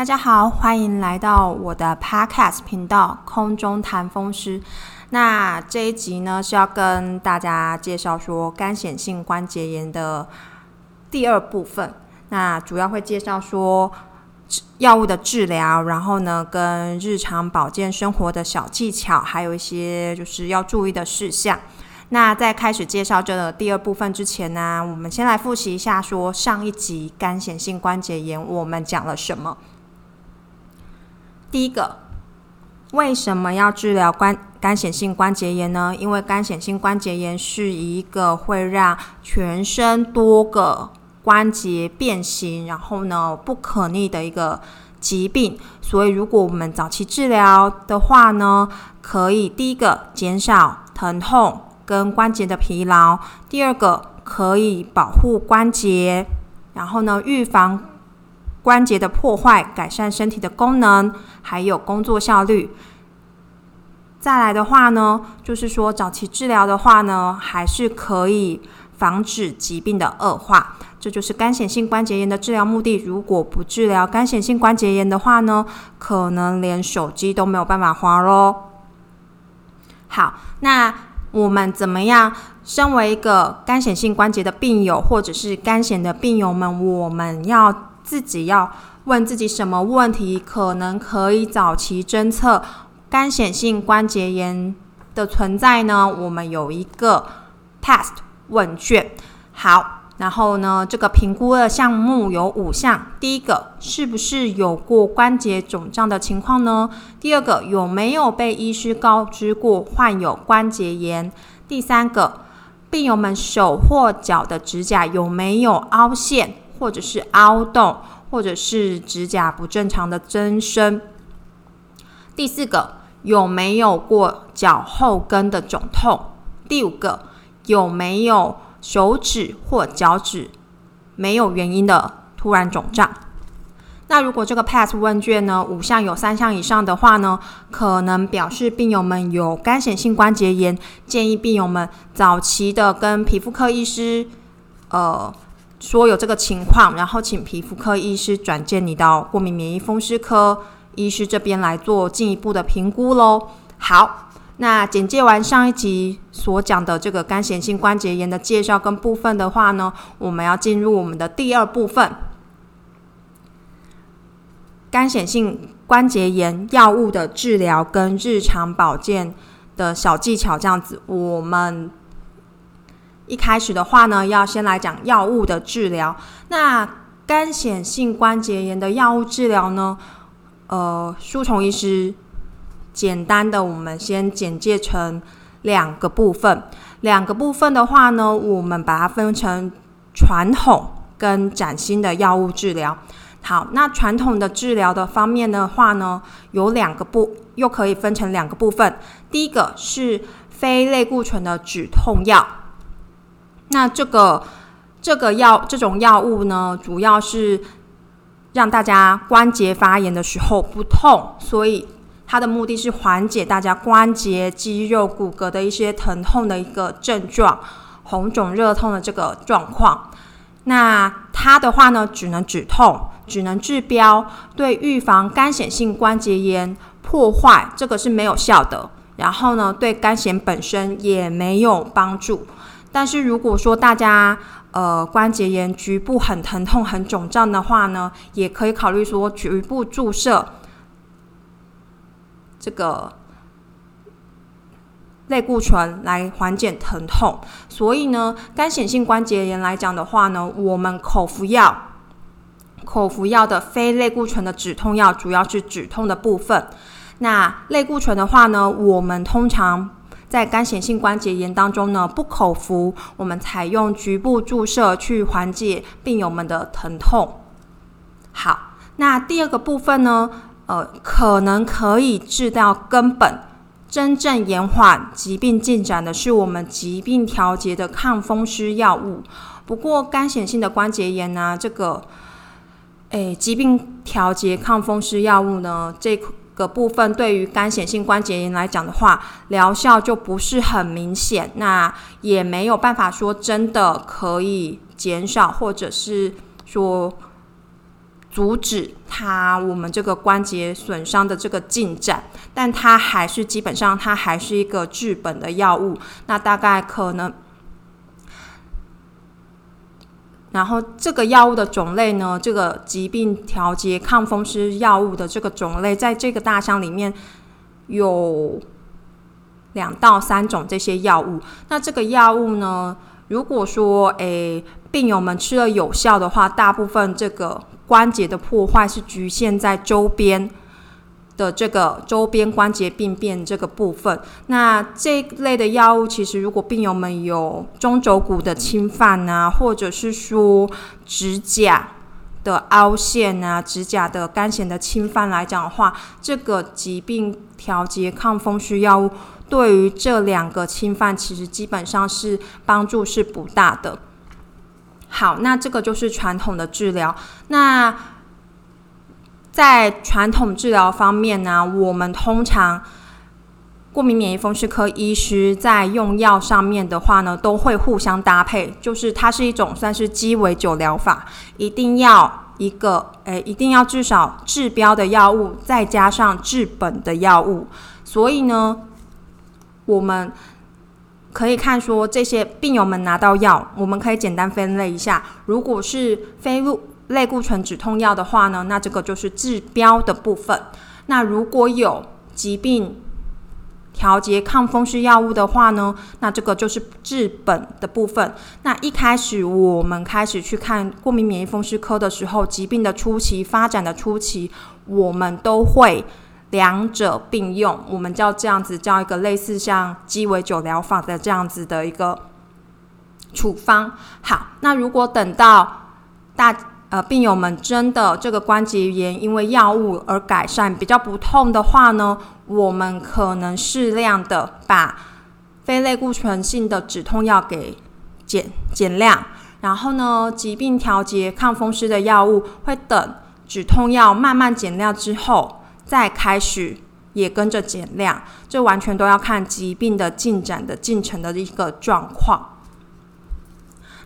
大家好，欢迎来到我的 Podcast 频道《空中谈风湿》。那这一集呢是要跟大家介绍说干显性关节炎的第二部分。那主要会介绍说药物的治疗，然后呢跟日常保健生活的小技巧，还有一些就是要注意的事项。那在开始介绍这个第二部分之前呢，我们先来复习一下说上一集干显性关节炎我们讲了什么。第一个，为什么要治疗关干显性关节炎呢？因为干显性关节炎是一个会让全身多个关节变形，然后呢不可逆的一个疾病。所以，如果我们早期治疗的话呢，可以第一个减少疼痛跟关节的疲劳；第二个可以保护关节，然后呢预防。关节的破坏，改善身体的功能，还有工作效率。再来的话呢，就是说早期治疗的话呢，还是可以防止疾病的恶化。这就是干显性关节炎的治疗目的。如果不治疗干显性关节炎的话呢，可能连手机都没有办法滑喽。好，那我们怎么样？身为一个干显性关节的病友，或者是干显的病友们，我们要。自己要问自己什么问题，可能可以早期侦测干显性关节炎的存在呢？我们有一个 test 问卷，好，然后呢，这个评估的项目有五项。第一个，是不是有过关节肿胀的情况呢？第二个，有没有被医师告知过患有关节炎？第三个，病友们手或脚的指甲有没有凹陷？或者是凹洞，或者是指甲不正常的增生。第四个，有没有过脚后跟的肿痛？第五个，有没有手指或脚趾没有原因的突然肿胀？那如果这个 PASS 问卷呢，五项有三项以上的话呢，可能表示病友们有干显性关节炎，建议病友们早期的跟皮肤科医师，呃。说有这个情况，然后请皮肤科医师转介你到过敏免疫风湿科医师这边来做进一步的评估喽。好，那简介完上一集所讲的这个干显性关节炎的介绍跟部分的话呢，我们要进入我们的第二部分，干显性关节炎药物的治疗跟日常保健的小技巧，这样子我们。一开始的话呢，要先来讲药物的治疗。那干显性关节炎的药物治疗呢，呃，舒虫医师简单的，我们先简介成两个部分。两个部分的话呢，我们把它分成传统跟崭新的药物治疗。好，那传统的治疗的方面的话呢，有两个部，又可以分成两个部分。第一个是非类固醇的止痛药。那这个这个药这种药物呢，主要是让大家关节发炎的时候不痛，所以它的目的是缓解大家关节、肌肉、骨骼的一些疼痛的一个症状，红肿、热痛的这个状况。那它的话呢，只能止痛，只能治标，对预防干显性关节炎破坏这个是没有效的。然后呢，对肝显本身也没有帮助。但是如果说大家呃关节炎局部很疼痛很肿胀的话呢，也可以考虑说局部注射这个类固醇来缓解疼痛。所以呢，干显性关节炎来讲的话呢，我们口服药口服药的非类固醇的止痛药主要是止痛的部分。那类固醇的话呢，我们通常。在干显性关节炎当中呢，不口服，我们采用局部注射去缓解病友们的疼痛。好，那第二个部分呢，呃，可能可以治到根本，真正延缓疾病进展的是我们疾病调节的抗风湿药物。不过干显性的关节炎呢，这个，诶，疾病调节抗风湿药物呢，这。个部分对于干显性关节炎来讲的话，疗效就不是很明显，那也没有办法说真的可以减少，或者是说阻止它我们这个关节损伤的这个进展，但它还是基本上它还是一个治本的药物。那大概可能，然后这个药物的种类呢，这个疾病调节抗风湿药物的这个种类，在这个大箱里面有两到三种这些药物。那这个药物呢，如果说诶病友们吃了有效的话，大部分这个。关节的破坏是局限在周边的这个周边关节病变这个部分。那这一类的药物，其实如果病友们有中轴骨的侵犯啊，或者是说指甲的凹陷啊、指甲的干癣的侵犯来讲的话，这个疾病调节抗风湿药物对于这两个侵犯，其实基本上是帮助是不大的。好，那这个就是传统的治疗。那在传统治疗方面呢，我们通常过敏免疫风湿科医师在用药上面的话呢，都会互相搭配，就是它是一种算是鸡尾酒疗法，一定要一个，诶，一定要至少治标的药物，再加上治本的药物。所以呢，我们。可以看说这些病友们拿到药，我们可以简单分类一下。如果是非类固醇止痛药的话呢，那这个就是治标的部分。那如果有疾病调节抗风湿药物的话呢，那这个就是治本的部分。那一开始我们开始去看过敏免疫风湿科的时候，疾病的初期发展的初期，我们都会。两者并用，我们叫这样子叫一个类似像鸡尾酒疗法的这样子的一个处方。好，那如果等到大呃病友们真的这个关节炎因为药物而改善，比较不痛的话呢，我们可能适量的把非类固醇性的止痛药给减减量，然后呢，疾病调节抗风湿的药物会等止痛药慢慢减量之后。再开始也跟着减量，这完全都要看疾病的进展的进程的一个状况。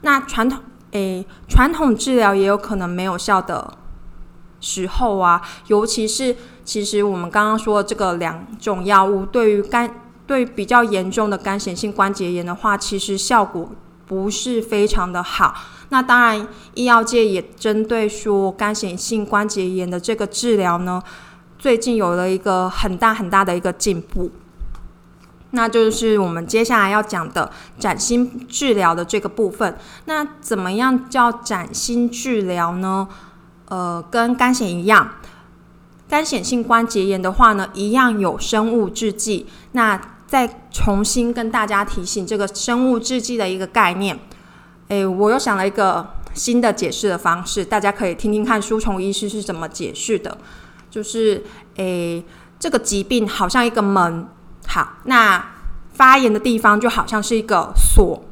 那传统诶，传统治疗也有可能没有效的时候啊，尤其是其实我们刚刚说这个两种药物，对于肝对比较严重的肝显性关节炎的话，其实效果不是非常的好。那当然，医药界也针对说肝显性关节炎的这个治疗呢。最近有了一个很大很大的一个进步，那就是我们接下来要讲的崭新治疗的这个部分。那怎么样叫崭新治疗呢？呃，跟肝癣一样，肝显性关节炎的话呢，一样有生物制剂。那再重新跟大家提醒这个生物制剂的一个概念。诶，我又想了一个新的解释的方式，大家可以听听看书虫医师是怎么解释的。就是诶，这个疾病好像一个门，好，那发炎的地方就好像是一个锁，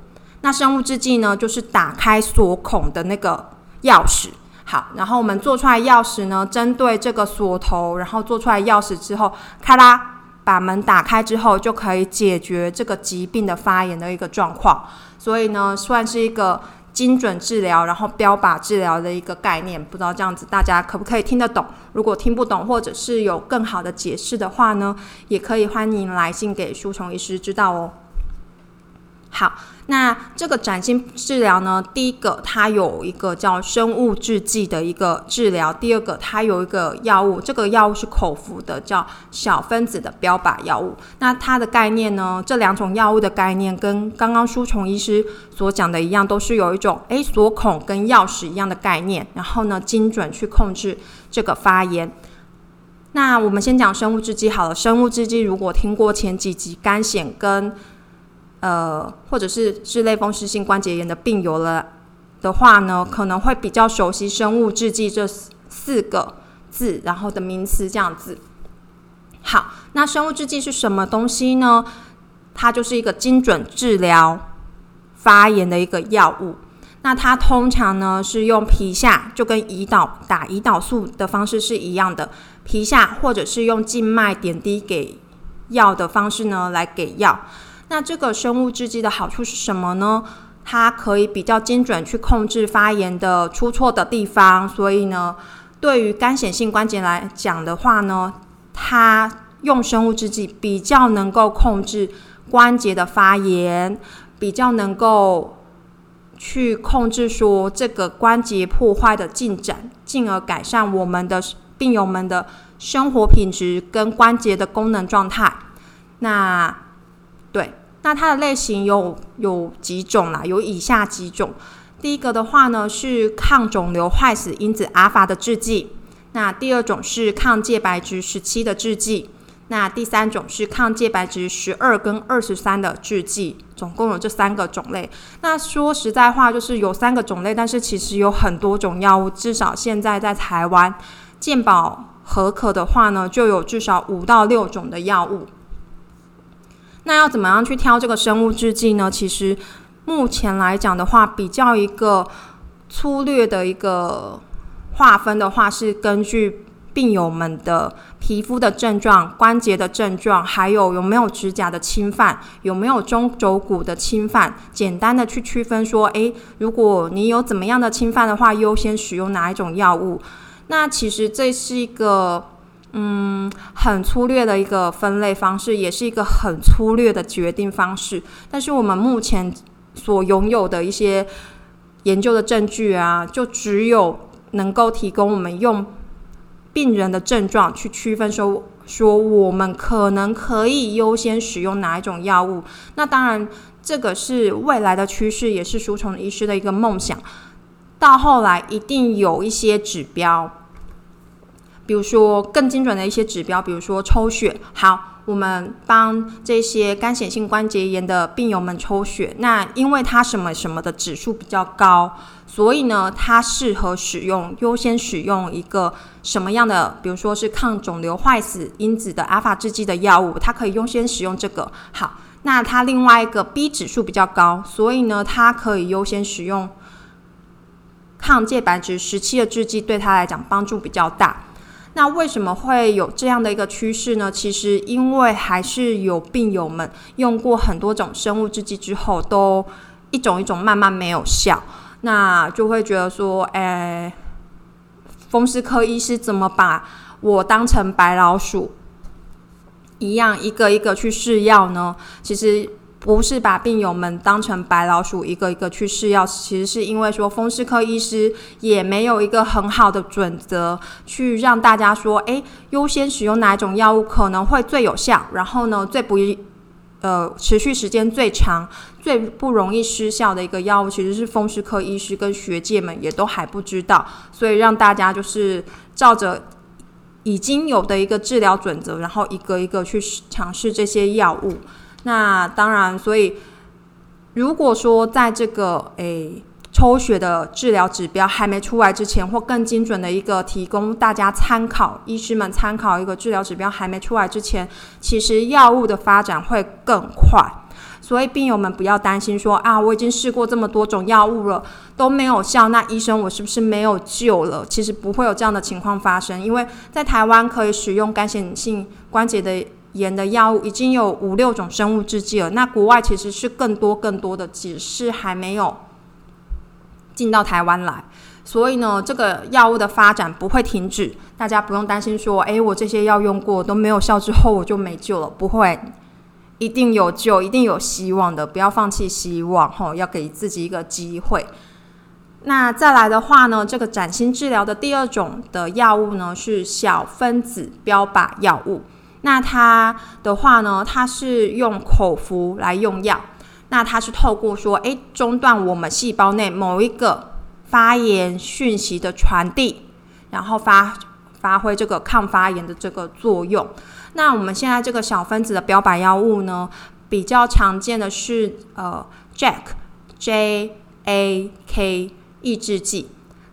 那生物制剂呢，就是打开锁孔的那个钥匙。好，然后我们做出来钥匙呢，针对这个锁头，然后做出来钥匙之后，咔啦，把门打开之后，就可以解决这个疾病的发炎的一个状况。所以呢，算是一个。精准治疗，然后标靶治疗的一个概念，不知道这样子大家可不可以听得懂？如果听不懂，或者是有更好的解释的话呢，也可以欢迎来信给书虫医师知道哦。好。那这个崭新治疗呢？第一个，它有一个叫生物制剂的一个治疗；第二个，它有一个药物，这个药物是口服的，叫小分子的标靶药物。那它的概念呢？这两种药物的概念跟刚刚书虫医师所讲的一样，都是有一种诶锁孔跟钥匙一样的概念，然后呢，精准去控制这个发炎。那我们先讲生物制剂好了。生物制剂如果听过前几集肝癣跟呃，或者是是类风湿性关节炎的病友了的话呢，可能会比较熟悉生物制剂这四个字，然后的名词这样子。好，那生物制剂是什么东西呢？它就是一个精准治疗发炎的一个药物。那它通常呢是用皮下，就跟胰岛打胰岛素的方式是一样的，皮下或者是用静脉点滴给药的方式呢来给药。那这个生物制剂的好处是什么呢？它可以比较精准去控制发炎的出错的地方，所以呢，对于干显性关节来讲的话呢，它用生物制剂比较能够控制关节的发炎，比较能够去控制说这个关节破坏的进展，进而改善我们的病友们的生活品质跟关节的功能状态。那对，那它的类型有有几种啦，有以下几种。第一个的话呢，是抗肿瘤坏死因子阿法的制剂；那第二种是抗介白质十七的制剂；那第三种是抗介白质十二跟二十三的制剂。总共有这三个种类。那说实在话，就是有三个种类，但是其实有很多种药物。至少现在在台湾健保合可的话呢，就有至少五到六种的药物。那要怎么样去挑这个生物制剂呢？其实。目前来讲的话，比较一个粗略的一个划分的话，是根据病友们的皮肤的症状、关节的症状，还有有没有指甲的侵犯，有没有中轴骨的侵犯，简单的去区分说，诶，如果你有怎么样的侵犯的话，优先使用哪一种药物？那其实这是一个嗯很粗略的一个分类方式，也是一个很粗略的决定方式。但是我们目前。所拥有的一些研究的证据啊，就只有能够提供我们用病人的症状去区分，说说我们可能可以优先使用哪一种药物。那当然，这个是未来的趋势，也是输虫医师的一个梦想。到后来，一定有一些指标，比如说更精准的一些指标，比如说抽血。好。我们帮这些干显性关节炎的病友们抽血，那因为它什么什么的指数比较高，所以呢，它适合使用优先使用一个什么样的，比如说是抗肿瘤坏死因子的阿法制剂的药物，它可以优先使用这个。好，那它另外一个 B 指数比较高，所以呢，它可以优先使用抗介白质十七的制剂，对它来讲帮助比较大。那为什么会有这样的一个趋势呢？其实因为还是有病友们用过很多种生物制剂之后，都一种一种慢慢没有效，那就会觉得说，哎，风湿科医师怎么把我当成白老鼠一样，一个一个去试药呢？其实。不是把病友们当成白老鼠，一个一个去试药，其实是因为说风湿科医师也没有一个很好的准则，去让大家说，诶，优先使用哪一种药物可能会最有效，然后呢，最不呃持续时间最长、最不容易失效的一个药物，其实是风湿科医师跟学界们也都还不知道，所以让大家就是照着已经有的一个治疗准则，然后一个一个去尝试这些药物。那当然，所以如果说在这个诶抽血的治疗指标还没出来之前，或更精准的一个提供大家参考，医师们参考一个治疗指标还没出来之前，其实药物的发展会更快。所以病友们不要担心说啊，我已经试过这么多种药物了都没有效，那医生我是不是没有救了？其实不会有这样的情况发生，因为在台湾可以使用干显性关节的。盐的药物已经有五六种生物制剂了，那国外其实是更多更多的，只是还没有进到台湾来。所以呢，这个药物的发展不会停止，大家不用担心说，诶，我这些药用过都没有效之后我就没救了，不会，一定有救，一定有希望的，不要放弃希望，吼，要给自己一个机会。那再来的话呢，这个崭新治疗的第二种的药物呢，是小分子标靶药物。那它的话呢，它是用口服来用药，那它是透过说，诶，中断我们细胞内某一个发炎讯息的传递，然后发发挥这个抗发炎的这个作用。那我们现在这个小分子的标靶药物呢，比较常见的是呃，JAK J A K 抑制剂。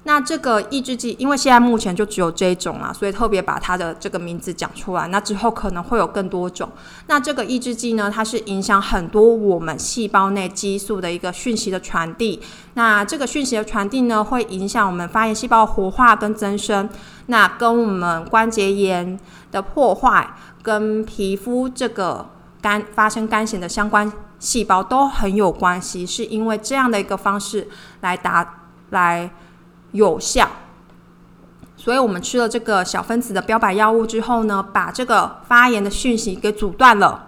那这个抑制剂，因为现在目前就只有这一种啦，所以特别把它的这个名字讲出来。那之后可能会有更多种。那这个抑制剂呢，它是影响很多我们细胞内激素的一个讯息的传递。那这个讯息的传递呢，会影响我们发炎细胞活化跟增生。那跟我们关节炎的破坏，跟皮肤这个干发生干癣的相关细胞都很有关系。是因为这样的一个方式来达来。有效，所以我们吃了这个小分子的标靶药物之后呢，把这个发炎的讯息给阻断了。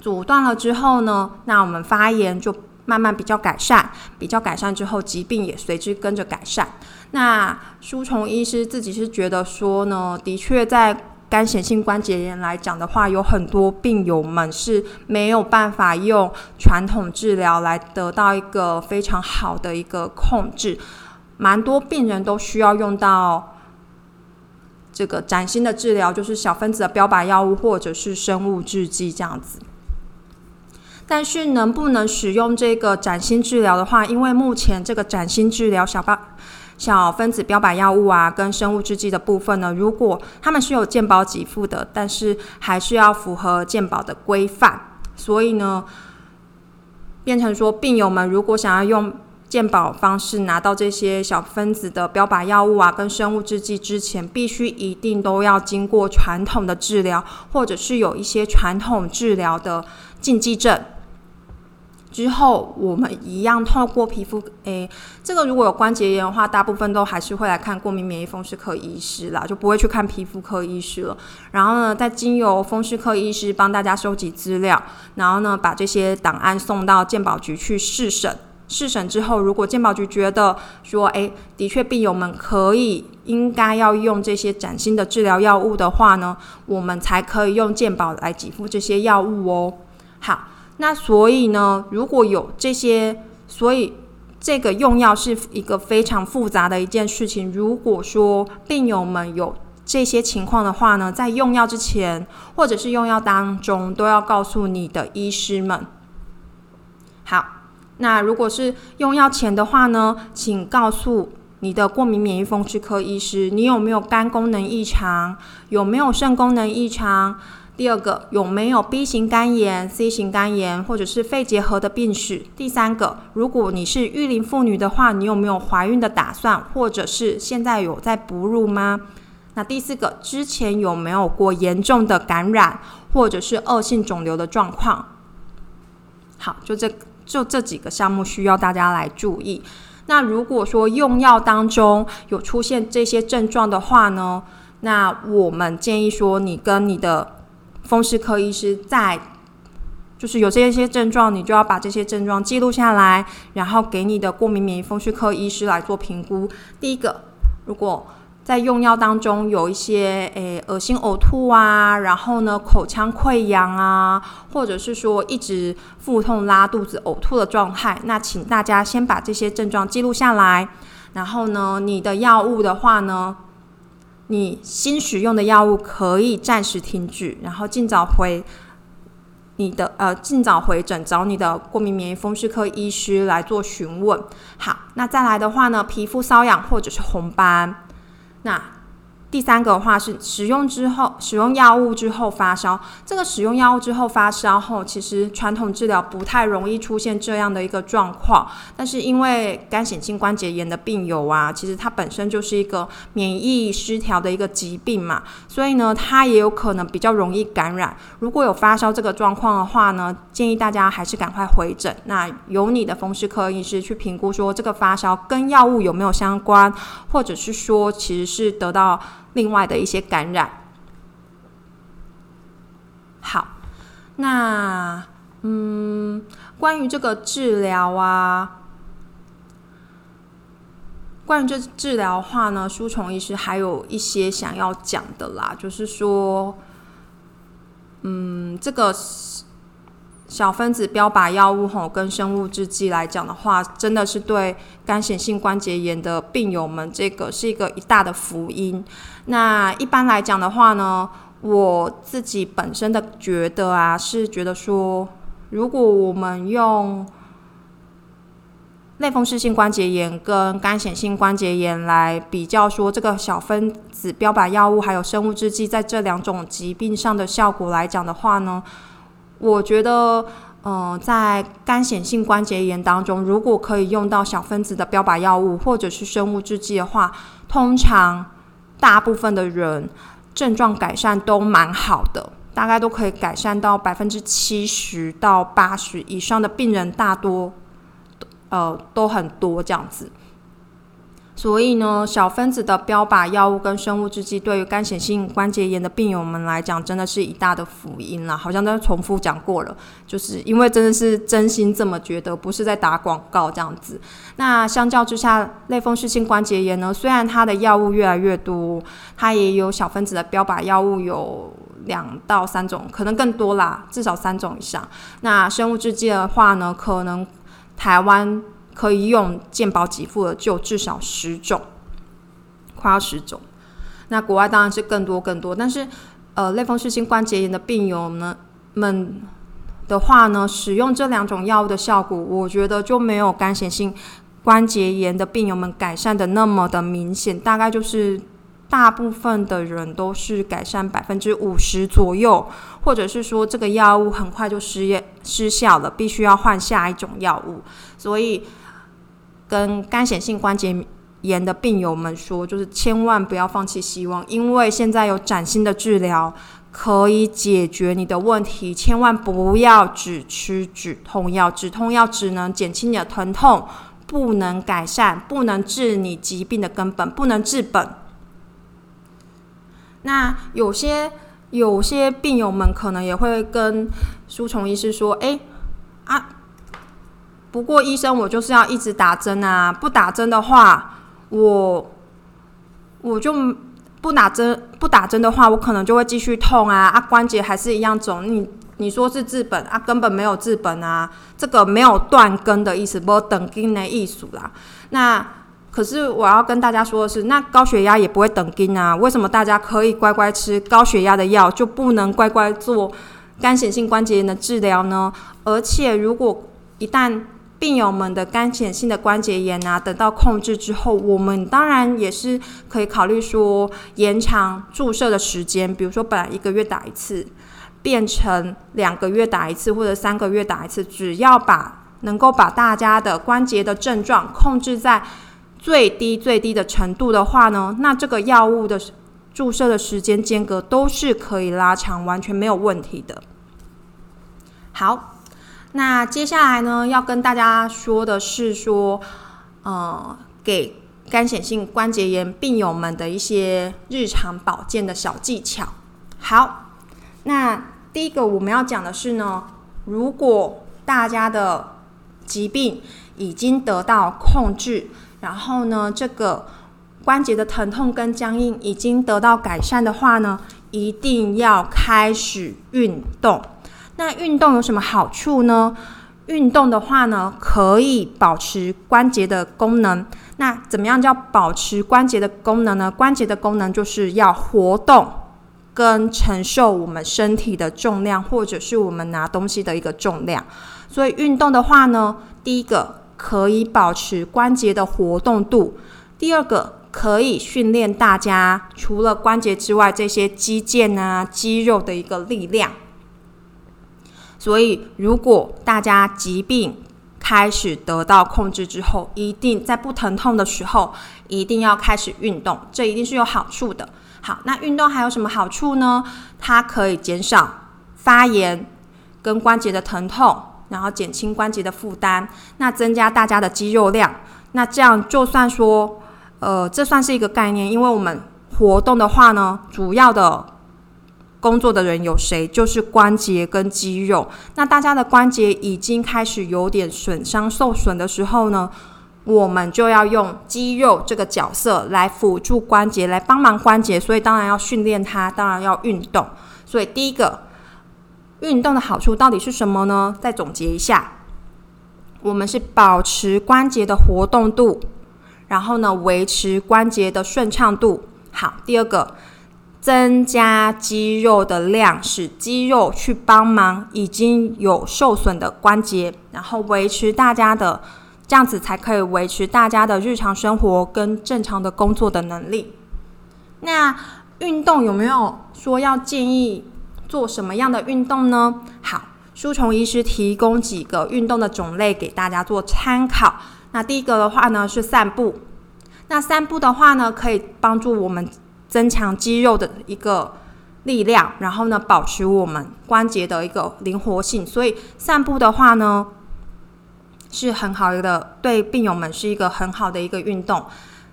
阻断了之后呢，那我们发炎就慢慢比较改善，比较改善之后，疾病也随之跟着改善。那舒虫医师自己是觉得说呢，的确在干显性关节炎来讲的话，有很多病友们是没有办法用传统治疗来得到一个非常好的一个控制，蛮多病人都需要用到这个崭新的治疗，就是小分子的标靶药物或者是生物制剂这样子。但是能不能使用这个崭新治疗的话，因为目前这个崭新治疗小标小分子标靶药物啊，跟生物制剂的部分呢，如果他们是有健保给付的，但是还是要符合健保的规范，所以呢，变成说病友们如果想要用健保方式拿到这些小分子的标靶药物啊，跟生物制剂之前，必须一定都要经过传统的治疗，或者是有一些传统治疗的禁忌症。之后，我们一样透过皮肤，诶，这个如果有关节炎的话，大部分都还是会来看过敏免疫风湿科医师啦，就不会去看皮肤科医师了。然后呢，再经由风湿科医师帮大家收集资料，然后呢，把这些档案送到健保局去试审。试审之后，如果健保局觉得说，诶，的确病友们可以应该要用这些崭新的治疗药物的话呢，我们才可以用健保来给付这些药物哦。好。那所以呢，如果有这些，所以这个用药是一个非常复杂的一件事情。如果说病友们有这些情况的话呢，在用药之前或者是用药当中，都要告诉你的医师们。好，那如果是用药前的话呢，请告诉你的过敏免疫风湿科医师，你有没有肝功能异常，有没有肾功能异常。第二个有没有 B 型肝炎、C 型肝炎或者是肺结核的病史？第三个，如果你是育龄妇女的话，你有没有怀孕的打算，或者是现在有在哺乳吗？那第四个，之前有没有过严重的感染或者是恶性肿瘤的状况？好，就这就这几个项目需要大家来注意。那如果说用药当中有出现这些症状的话呢，那我们建议说你跟你的风湿科医师在，就是有这些症状，你就要把这些症状记录下来，然后给你的过敏免疫风湿科医师来做评估。第一个，如果在用药当中有一些诶恶心呕吐啊，然后呢口腔溃疡啊，或者是说一直腹痛拉肚子呕吐的状态，那请大家先把这些症状记录下来，然后呢你的药物的话呢。你新使用的药物可以暂时停止，然后尽早回你的呃，尽早回诊找你的过敏免疫风湿科医师来做询问。好，那再来的话呢，皮肤瘙痒或者是红斑，那。第三个的话是使用之后，使用药物之后发烧。这个使用药物之后发烧后，其实传统治疗不太容易出现这样的一个状况。但是因为干显性关节炎的病友啊，其实它本身就是一个免疫失调的一个疾病嘛，所以呢，它也有可能比较容易感染。如果有发烧这个状况的话呢，建议大家还是赶快回诊。那由你的风湿科医师去评估说这个发烧跟药物有没有相关，或者是说其实是得到。另外的一些感染，好，那嗯，关于这个治疗啊，关于这治疗的话呢，舒虫医师还有一些想要讲的啦，就是说，嗯，这个。小分子标靶药物吼，跟生物制剂来讲的话，真的是对干显性关节炎的病友们，这个是一个一大的福音。那一般来讲的话呢，我自己本身的觉得啊，是觉得说，如果我们用类风湿性关节炎跟干显性关节炎来比较，说这个小分子标靶药物还有生物制剂在这两种疾病上的效果来讲的话呢？我觉得，嗯，在干显性关节炎当中，如果可以用到小分子的标靶药物或者是生物制剂的话，通常大部分的人症状改善都蛮好的，大概都可以改善到百分之七十到八十以上的病人，大多呃都很多这样子。所以呢，小分子的标靶药物跟生物制剂，对于干显性关节炎的病友们来讲，真的是一大的福音了。好像都重复讲过了，就是因为真的是真心这么觉得，不是在打广告这样子。那相较之下，类风湿性关节炎呢，虽然它的药物越来越多，它也有小分子的标靶药物有两到三种，可能更多啦，至少三种以上。那生物制剂的话呢，可能台湾。可以用健保给付的就至少十种，快要十种。那国外当然是更多更多，但是呃，类风湿性关节炎的病友呢们的话呢，使用这两种药物的效果，我觉得就没有干性性关节炎的病友们改善的那么的明显，大概就是。大部分的人都是改善百分之五十左右，或者是说这个药物很快就失业失效了，必须要换下一种药物。所以跟干显性关节炎的病友们说，就是千万不要放弃希望，因为现在有崭新的治疗可以解决你的问题。千万不要只吃止痛药，止痛药只能减轻你的疼痛，不能改善，不能治你疾病的根本，不能治本。那有些有些病友们可能也会跟舒虫医师说：“哎啊，不过医生，我就是要一直打针啊！不打针的话，我我就不打针，不打针的话，我可能就会继续痛啊！啊，关节还是一样肿。你你说是治本啊，根本没有治本啊！这个没有断根的意思，不等根的意思啦。那。”可是我要跟大家说的是，那高血压也不会等根啊。为什么大家可以乖乖吃高血压的药，就不能乖乖做干显性关节炎的治疗呢？而且，如果一旦病友们的干显性的关节炎啊得到控制之后，我们当然也是可以考虑说延长注射的时间，比如说本来一个月打一次，变成两个月打一次或者三个月打一次，只要把能够把大家的关节的症状控制在。最低最低的程度的话呢，那这个药物的注射的时间间隔都是可以拉长，完全没有问题的。好，那接下来呢，要跟大家说的是说，呃，给干显性关节炎病友们的一些日常保健的小技巧。好，那第一个我们要讲的是呢，如果大家的疾病已经得到控制。然后呢，这个关节的疼痛跟僵硬已经得到改善的话呢，一定要开始运动。那运动有什么好处呢？运动的话呢，可以保持关节的功能。那怎么样叫保持关节的功能呢？关节的功能就是要活动跟承受我们身体的重量，或者是我们拿东西的一个重量。所以运动的话呢，第一个。可以保持关节的活动度。第二个，可以训练大家除了关节之外这些肌腱啊、肌肉的一个力量。所以，如果大家疾病开始得到控制之后，一定在不疼痛的时候，一定要开始运动，这一定是有好处的。好，那运动还有什么好处呢？它可以减少发炎跟关节的疼痛。然后减轻关节的负担，那增加大家的肌肉量，那这样就算说，呃，这算是一个概念，因为我们活动的话呢，主要的工作的人有谁？就是关节跟肌肉。那大家的关节已经开始有点损伤、受损的时候呢，我们就要用肌肉这个角色来辅助关节，来帮忙关节，所以当然要训练它，当然要运动。所以第一个。运动的好处到底是什么呢？再总结一下，我们是保持关节的活动度，然后呢，维持关节的顺畅度。好，第二个，增加肌肉的量，使肌肉去帮忙已经有受损的关节，然后维持大家的这样子才可以维持大家的日常生活跟正常的工作的能力。那运动有没有说要建议？做什么样的运动呢？好，舒虫医师提供几个运动的种类给大家做参考。那第一个的话呢是散步。那散步的话呢，可以帮助我们增强肌肉的一个力量，然后呢保持我们关节的一个灵活性。所以散步的话呢是很好的，对病友们是一个很好的一个运动。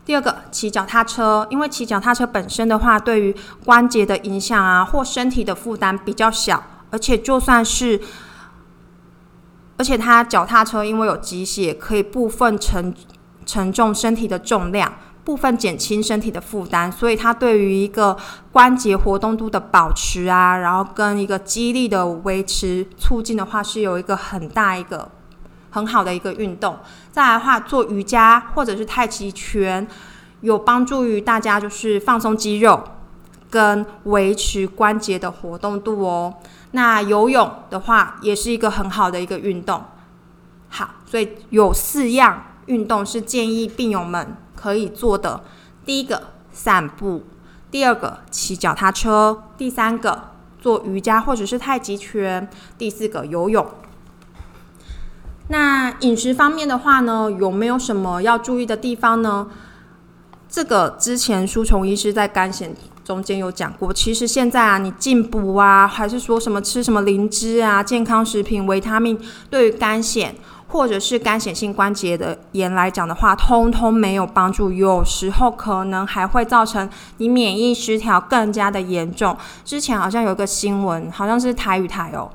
第二个，骑脚踏车，因为骑脚踏车本身的话，对于关节的影响啊，或身体的负担比较小，而且就算是，而且它脚踏车因为有机械，可以部分承承重身体的重量。部分减轻身体的负担，所以它对于一个关节活动度的保持啊，然后跟一个肌力的维持促进的话，是有一个很大一个很好的一个运动。再来的话，做瑜伽或者是太极拳，有帮助于大家就是放松肌肉跟维持关节的活动度哦。那游泳的话，也是一个很好的一个运动。好，所以有四样运动是建议病友们。可以做的第一个散步，第二个骑脚踏车，第三个做瑜伽或者是太极拳，第四个游泳。那饮食方面的话呢，有没有什么要注意的地方呢？这个之前书虫医师在肝险中间有讲过。其实现在啊，你进补啊，还是说什么吃什么灵芝啊、健康食品、维他命，对于肝险。或者是干显性关节的炎来讲的话，通通没有帮助，有时候可能还会造成你免疫失调更加的严重。之前好像有一个新闻，好像是台语台哦，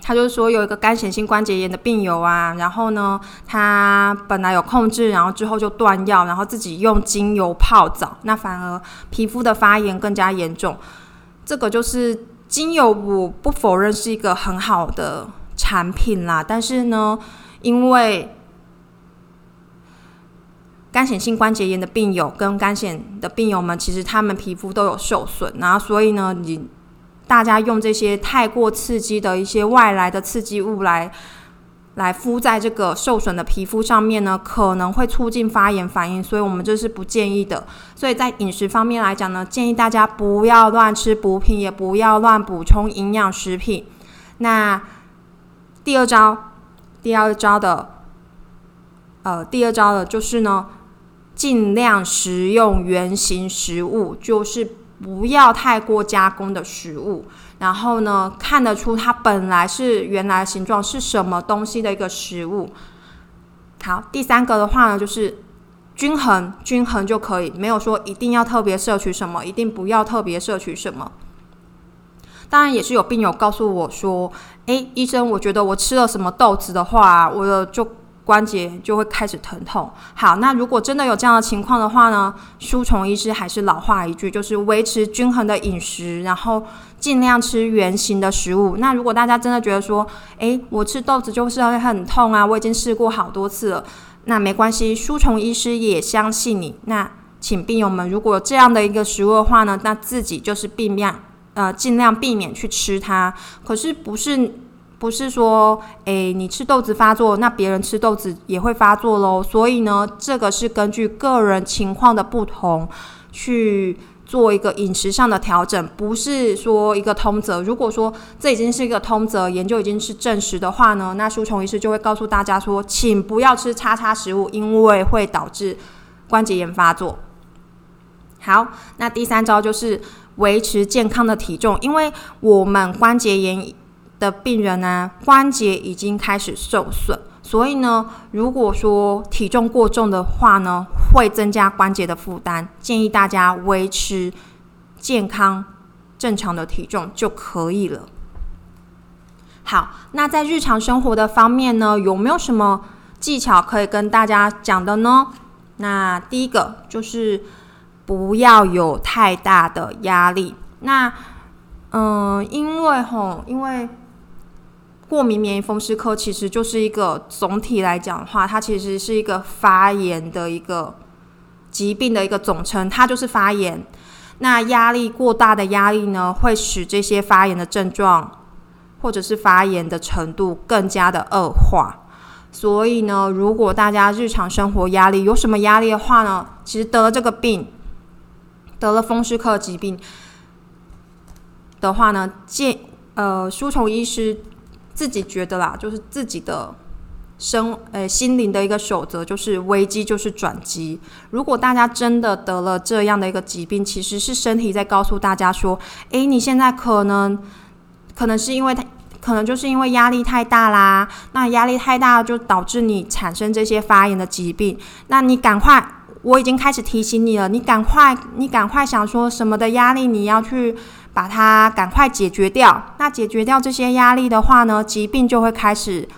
他就说有一个干显性关节炎的病友啊，然后呢，他本来有控制，然后之后就断药，然后自己用精油泡澡，那反而皮肤的发炎更加严重。这个就是精油，我不否认是一个很好的。产品啦，但是呢，因为干癣性关节炎的病友跟干癣的病友们，其实他们皮肤都有受损，然后所以呢，你大家用这些太过刺激的一些外来的刺激物来来敷在这个受损的皮肤上面呢，可能会促进发炎反应，所以我们这是不建议的。所以在饮食方面来讲呢，建议大家不要乱吃补品，也不要乱补充营养食品。那第二招，第二招的，呃，第二招的就是呢，尽量食用原形食物，就是不要太过加工的食物。然后呢，看得出它本来是原来形状是什么东西的一个食物。好，第三个的话呢，就是均衡，均衡就可以，没有说一定要特别摄取什么，一定不要特别摄取什么。当然也是有病友告诉我说：“诶，医生，我觉得我吃了什么豆子的话，我的就关节就会开始疼痛。”好，那如果真的有这样的情况的话呢，书虫医师还是老话一句，就是维持均衡的饮食，然后尽量吃原形的食物。那如果大家真的觉得说：“诶，我吃豆子就是会很痛啊，我已经试过好多次了。”那没关系，书虫医师也相信你。那请病友们，如果有这样的一个食物的话呢，那自己就是病量。呃，尽量避免去吃它。可是不是不是说，诶，你吃豆子发作，那别人吃豆子也会发作喽。所以呢，这个是根据个人情况的不同去做一个饮食上的调整，不是说一个通则。如果说这已经是一个通则，研究已经是证实的话呢，那书虫医师就会告诉大家说，请不要吃叉叉食物，因为会导致关节炎发作。好，那第三招就是。维持健康的体重，因为我们关节炎的病人呢，关节已经开始受损，所以呢，如果说体重过重的话呢，会增加关节的负担。建议大家维持健康正常的体重就可以了。好，那在日常生活的方面呢，有没有什么技巧可以跟大家讲的呢？那第一个就是。不要有太大的压力。那，嗯，因为吼，因为过敏免疫风湿科其实就是一个总体来讲的话，它其实是一个发炎的一个疾病的一个总称，它就是发炎。那压力过大的压力呢，会使这些发炎的症状或者是发炎的程度更加的恶化。所以呢，如果大家日常生活压力有什么压力的话呢，其实得了这个病。得了风湿科疾病的话呢，建呃书虫医师自己觉得啦，就是自己的生呃心灵的一个守则，就是危机就是转机。如果大家真的得了这样的一个疾病，其实是身体在告诉大家说：“诶，你现在可能可能是因为他可能就是因为压力太大啦，那压力太大就导致你产生这些发炎的疾病，那你赶快。”我已经开始提醒你了，你赶快，你赶快想说什么的压力，你要去把它赶快解决掉。那解决掉这些压力的话呢，疾病就会开始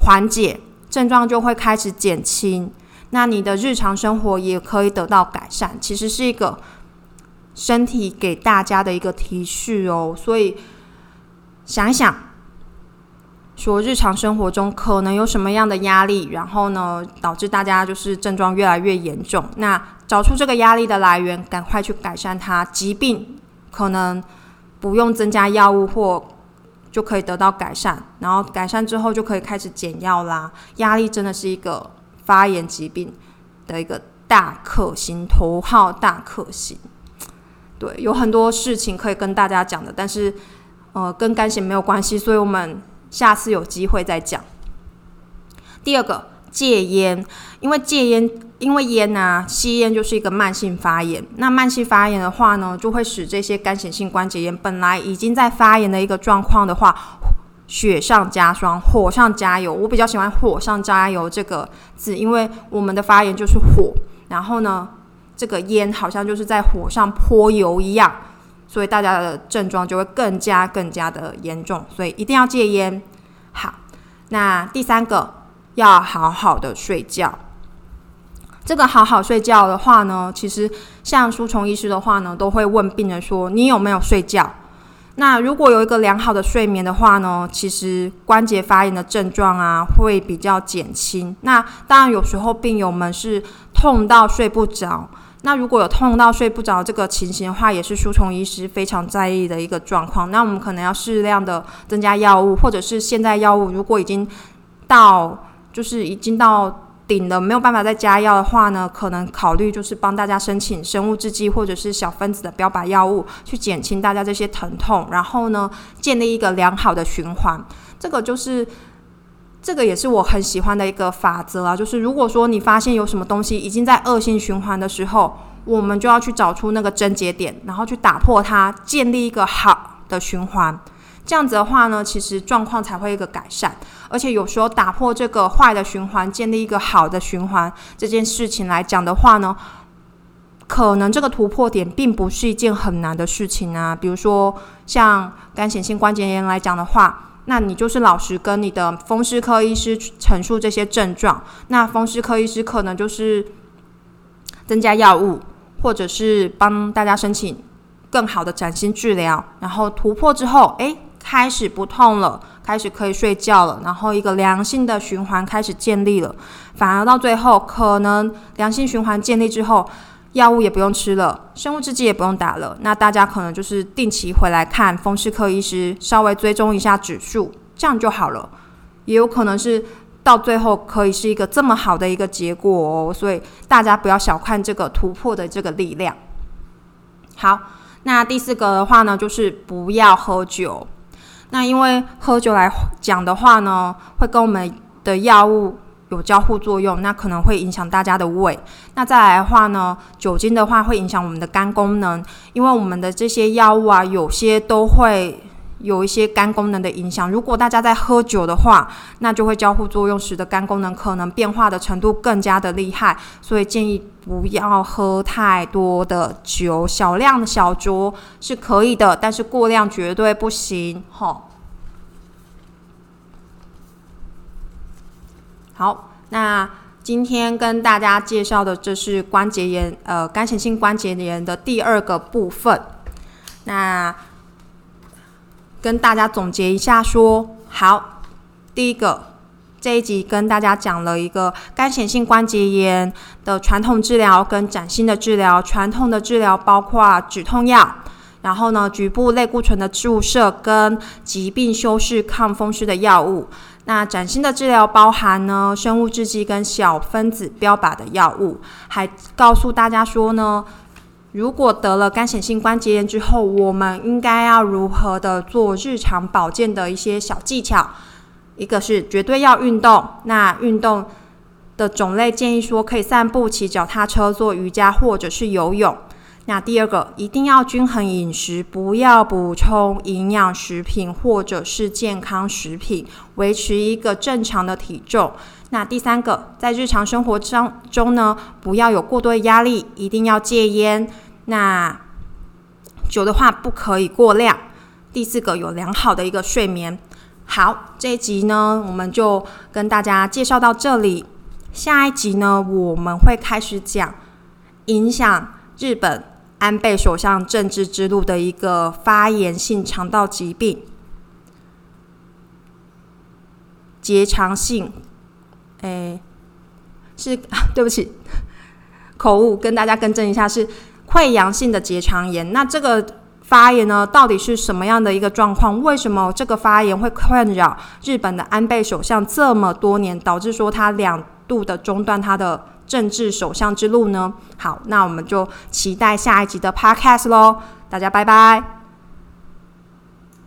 缓解，症状就会开始减轻。那你的日常生活也可以得到改善。其实是一个身体给大家的一个提示哦。所以想一想，说日常生活中可能有什么样的压力，然后呢，导致大家就是症状越来越严重。那找出这个压力的来源，赶快去改善它。疾病可能不用增加药物或就可以得到改善，然后改善之后就可以开始减药啦。压力真的是一个。发炎疾病的一个大克星，头号大克星。对，有很多事情可以跟大家讲的，但是呃，跟肝炎没有关系，所以我们下次有机会再讲。第二个，戒烟，因为戒烟，因为烟啊，吸烟就是一个慢性发炎。那慢性发炎的话呢，就会使这些干显性关节炎本来已经在发炎的一个状况的话。雪上加霜，火上加油。我比较喜欢“火上加油”这个字，因为我们的发言就是火，然后呢，这个烟好像就是在火上泼油一样，所以大家的症状就会更加更加的严重。所以一定要戒烟。好，那第三个要好好的睡觉。这个好好睡觉的话呢，其实像书虫医师的话呢，都会问病人说：“你有没有睡觉？”那如果有一个良好的睡眠的话呢，其实关节发炎的症状啊会比较减轻。那当然有时候病友们是痛到睡不着，那如果有痛到睡不着这个情形的话，也是舒虫医师非常在意的一个状况。那我们可能要适量的增加药物，或者是现在药物如果已经到就是已经到。顶了没有办法再加药的话呢，可能考虑就是帮大家申请生物制剂或者是小分子的标靶药物，去减轻大家这些疼痛，然后呢，建立一个良好的循环。这个就是这个也是我很喜欢的一个法则啊，就是如果说你发现有什么东西已经在恶性循环的时候，我们就要去找出那个症结点，然后去打破它，建立一个好的循环。这样子的话呢，其实状况才会一个改善，而且有时候打破这个坏的循环，建立一个好的循环，这件事情来讲的话呢，可能这个突破点并不是一件很难的事情啊。比如说像肝显性关节炎来讲的话，那你就是老实跟你的风湿科医师陈述这些症状，那风湿科医师可能就是增加药物，或者是帮大家申请更好的崭新治疗，然后突破之后，诶。开始不痛了，开始可以睡觉了，然后一个良性的循环开始建立了。反而到最后，可能良性循环建立之后，药物也不用吃了，生物制剂也不用打了。那大家可能就是定期回来看风湿科医师，稍微追踪一下指数，这样就好了。也有可能是到最后可以是一个这么好的一个结果哦。所以大家不要小看这个突破的这个力量。好，那第四个的话呢，就是不要喝酒。那因为喝酒来讲的话呢，会跟我们的药物有交互作用，那可能会影响大家的胃。那再来的话呢，酒精的话会影响我们的肝功能，因为我们的这些药物啊，有些都会有一些肝功能的影响。如果大家在喝酒的话，那就会交互作用，使得肝功能可能变化的程度更加的厉害。所以建议不要喝太多的酒，小量的小酌是可以的，但是过量绝对不行。吼。好，那今天跟大家介绍的这是关节炎，呃，干性性关节炎的第二个部分。那跟大家总结一下，说好，第一个这一集跟大家讲了一个干性性关节炎的传统治疗跟崭新的治疗。传统的治疗包括止痛药，然后呢，局部类固醇的注射跟疾病修饰抗风湿的药物。那崭新的治疗包含呢，生物制剂跟小分子标靶的药物，还告诉大家说呢，如果得了干显性关节炎之后，我们应该要如何的做日常保健的一些小技巧。一个是绝对要运动，那运动的种类建议说可以散步、骑脚踏车、做瑜伽或者是游泳。那第二个，一定要均衡饮食，不要补充营养食品或者是健康食品，维持一个正常的体重。那第三个，在日常生活当中呢，不要有过多的压力，一定要戒烟。那酒的话，不可以过量。第四个，有良好的一个睡眠。好，这一集呢，我们就跟大家介绍到这里。下一集呢，我们会开始讲影响日本。安倍首相政治之路的一个发炎性肠道疾病，结肠性，哎，是 对不起，口误，跟大家更正一下，是溃疡性的结肠炎。那这个发炎呢，到底是什么样的一个状况？为什么这个发炎会困扰日本的安倍首相这么多年，导致说他两度的中断他的？政治首相之路呢？好，那我们就期待下一集的 podcast 喽！大家拜拜。